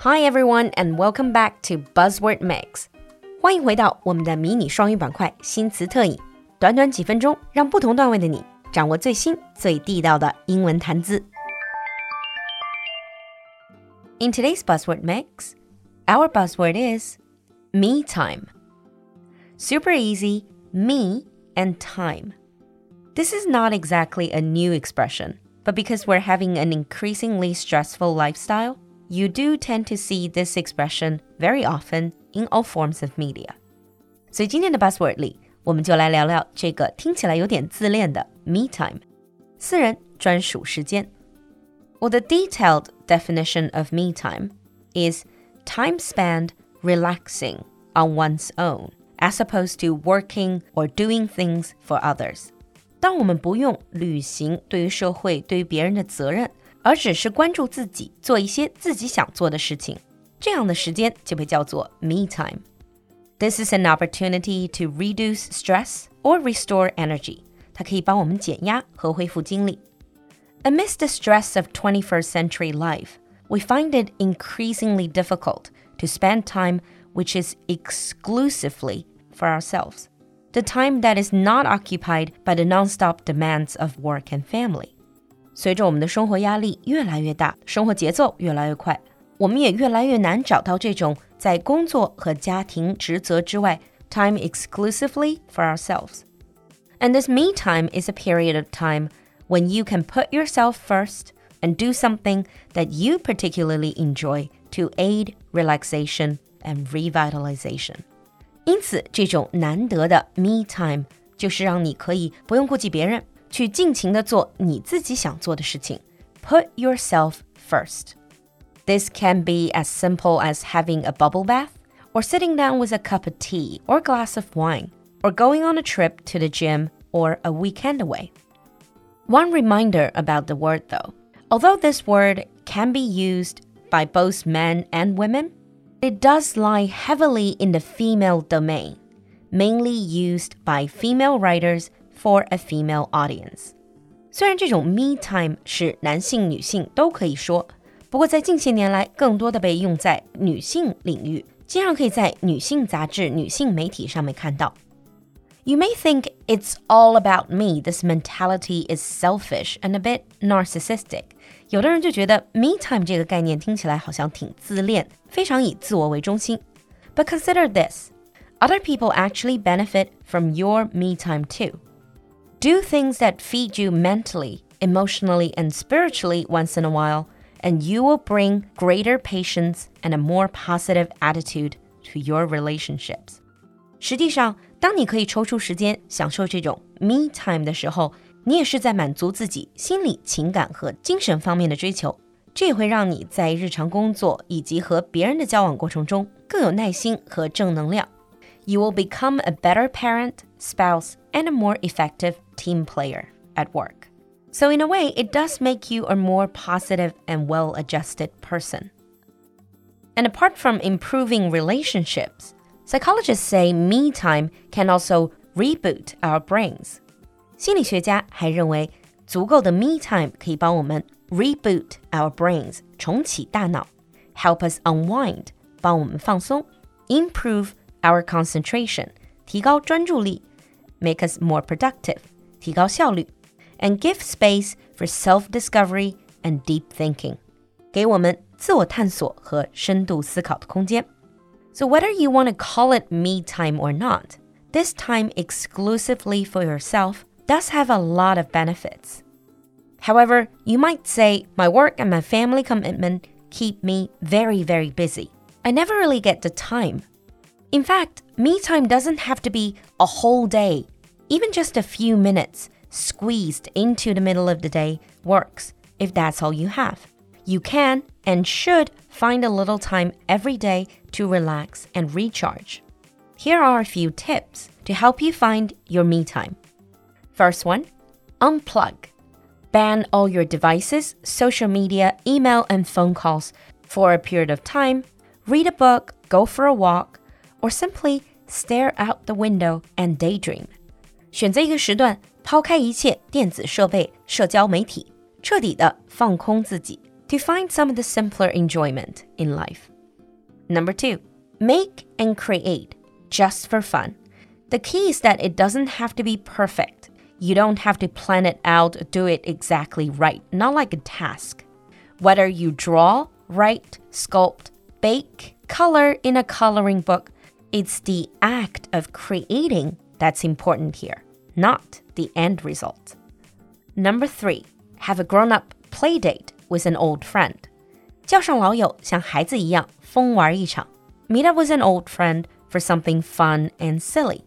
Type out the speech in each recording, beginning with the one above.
Hi everyone, and welcome back to Buzzword Mix. 欢迎回到我们的迷你双语板块新词特饮，短短几分钟，让不同段位的你掌握最新最地道的英文谈资。In today's buzzword mix, our buzzword is me time. Super easy, me and time. This is not exactly a new expression, but because we're having an increasingly stressful lifestyle, you do tend to see this expression very often in all forms of media. 所以今天的 buzzword 里，我们就来聊聊这个听起来有点自恋的 me time，私人专属时间。Well, the detailed definition of me time is time spent relaxing on one's own, as opposed to working or doing things for others. 当我们不用履行对于社会、对于别人的责任，而只是关注自己，做一些自己想做的事情，这样的时间就被叫做 me time。This is an opportunity to reduce stress or restore energy。它可以帮我们减压和恢复精力。Amidst the stress of 21st century life, we find it increasingly difficult to spend time which is exclusively for ourselves. The time that is not occupied by the nonstop demands of work and family. 随着我们的生活压力越来越大，生活节奏越来越快，我们也越来越难找到这种在工作和家庭职责之外 time exclusively for ourselves. And this me time is a period of time when you can put yourself first and do something that you particularly enjoy to aid relaxation and revitalization. 因此，这种难得的 me time 就是让你可以不用顾及别人，去尽情的做你自己想做的事情。Put yourself first. This can be as simple as having a bubble bath, or sitting down with a cup of tea or glass of wine, or going on a trip to the gym or a weekend away. One reminder about the word though although this word can be used by both men and women, it does lie heavily in the female domain, mainly used by female writers for a female audience. 虽然这种 me time 是男性、女性都可以说，不过在近些年来，更多的被用在女性领域，经常可以在女性杂志、女性媒体上面看到。You may think it's all about me. This mentality is selfish and a bit narcissistic. 有的人就觉得 me time 这个概念听起来好像挺自恋，非常以自我为中心。But consider this: other people actually benefit from your me time too. Do things that feed you mentally, emotionally, and spiritually once in a while, and you will bring greater patience and a more positive attitude to your relationships. 实际上，当你可以抽出时间享受这种 me time 的时候， 你也是在满足自己心理、情感和精神方面的追求。这也会让你在日常工作以及和别人的交往过程中更有耐心和正能量。You will become a better parent, spouse, and a more effective team player at work. So, in a way, it does make you a more positive and well adjusted person. And apart from improving relationships, psychologists say me time can also reboot our brains. 心理学家还认为，足够的 me time 可以帮我们 reboot our brains 重启大脑，help us unwind 帮我们放松，improve our concentration 提高专注力，make us more productive 提高效率，and give space for self-discovery and deep thinking 给我们自我探索和深度思考的空间。So whether you want to call it me time or not, this time exclusively for yourself does have a lot of benefits. However, you might say my work and my family commitment keep me very, very busy. I never really get the time. In fact, me time doesn't have to be a whole day. Even just a few minutes squeezed into the middle of the day works if that's all you have. You can and should find a little time every day to relax and recharge. Here are a few tips to help you find your me time. First one, unplug. Ban all your devices, social media, email, and phone calls for a period of time. Read a book, go for a walk, or simply stare out the window and daydream. 选择一个时段，抛开一切电子设备、社交媒体， 彻底的放空自己，to find some of the simpler enjoyment in life. Number two, make and create just for fun. The key is that it doesn't have to be perfect. You don't have to plan it out, do it exactly right, not like a task. Whether you draw, write, sculpt, bake, color in a coloring book, it's the act of creating that's important here, not the end result. Number three, have a grown up play date with an old friend. 叫上老友，像孩子一样疯玩一场。Meet up with an old friend for something fun and silly.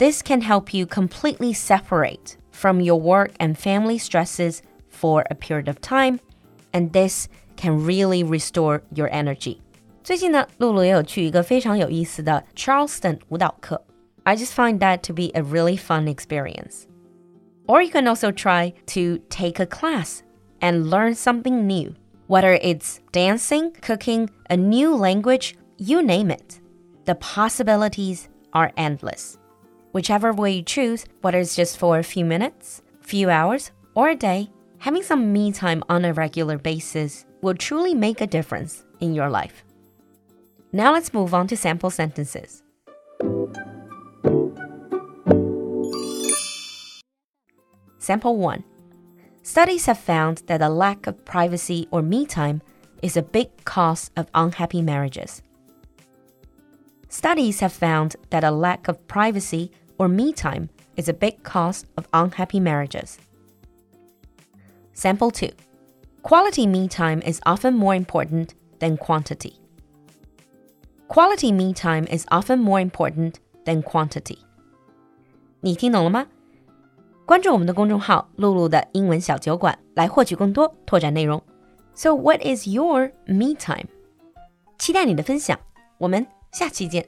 This can help you completely separate from your work and family stresses for a period of time, and this can really restore your energy. 最近呢，露露也有去一个非常有意思的 Charleston 舞蹈课。I just find that to be a really fun experience. Or you can also try to take a class and learn something new. Whether it's dancing, cooking, a new language, you name it. The possibilities are endless. Whichever way you choose, whether it's just for a few minutes, few hours, or a day, having some me time on a regular basis will truly make a difference in your life. Now let's move on to sample sentences. Sample 1. Studies have found that a lack of privacy or me time is a big cause of unhappy marriages. Studies have found that a lack of privacy or me time is a big cause of unhappy marriages. Sample 2. Quality me time is often more important than quantity. Quality me time is often more important than quantity. 你听懂了吗？关注我们的公众号“露露的英文小酒馆”来获取更多拓展内容。So what is your me time？期待你的分享，我们下期见。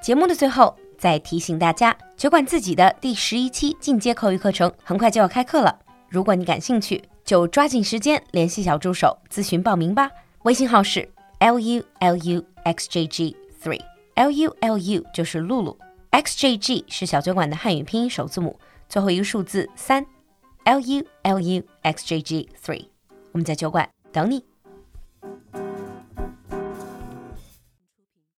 节目的最后。 再提醒大家，酒馆自己的第十一期进阶口语课程很快就要开课了。如果你感兴趣，就抓紧时间联系小助手咨询报名吧。微信号是 l u l u x j g three，l u l u 就是露露，x j g 是小酒馆的汉语拼音首字母，最后一个数字三，l u l u x j g three。我们在酒馆等你。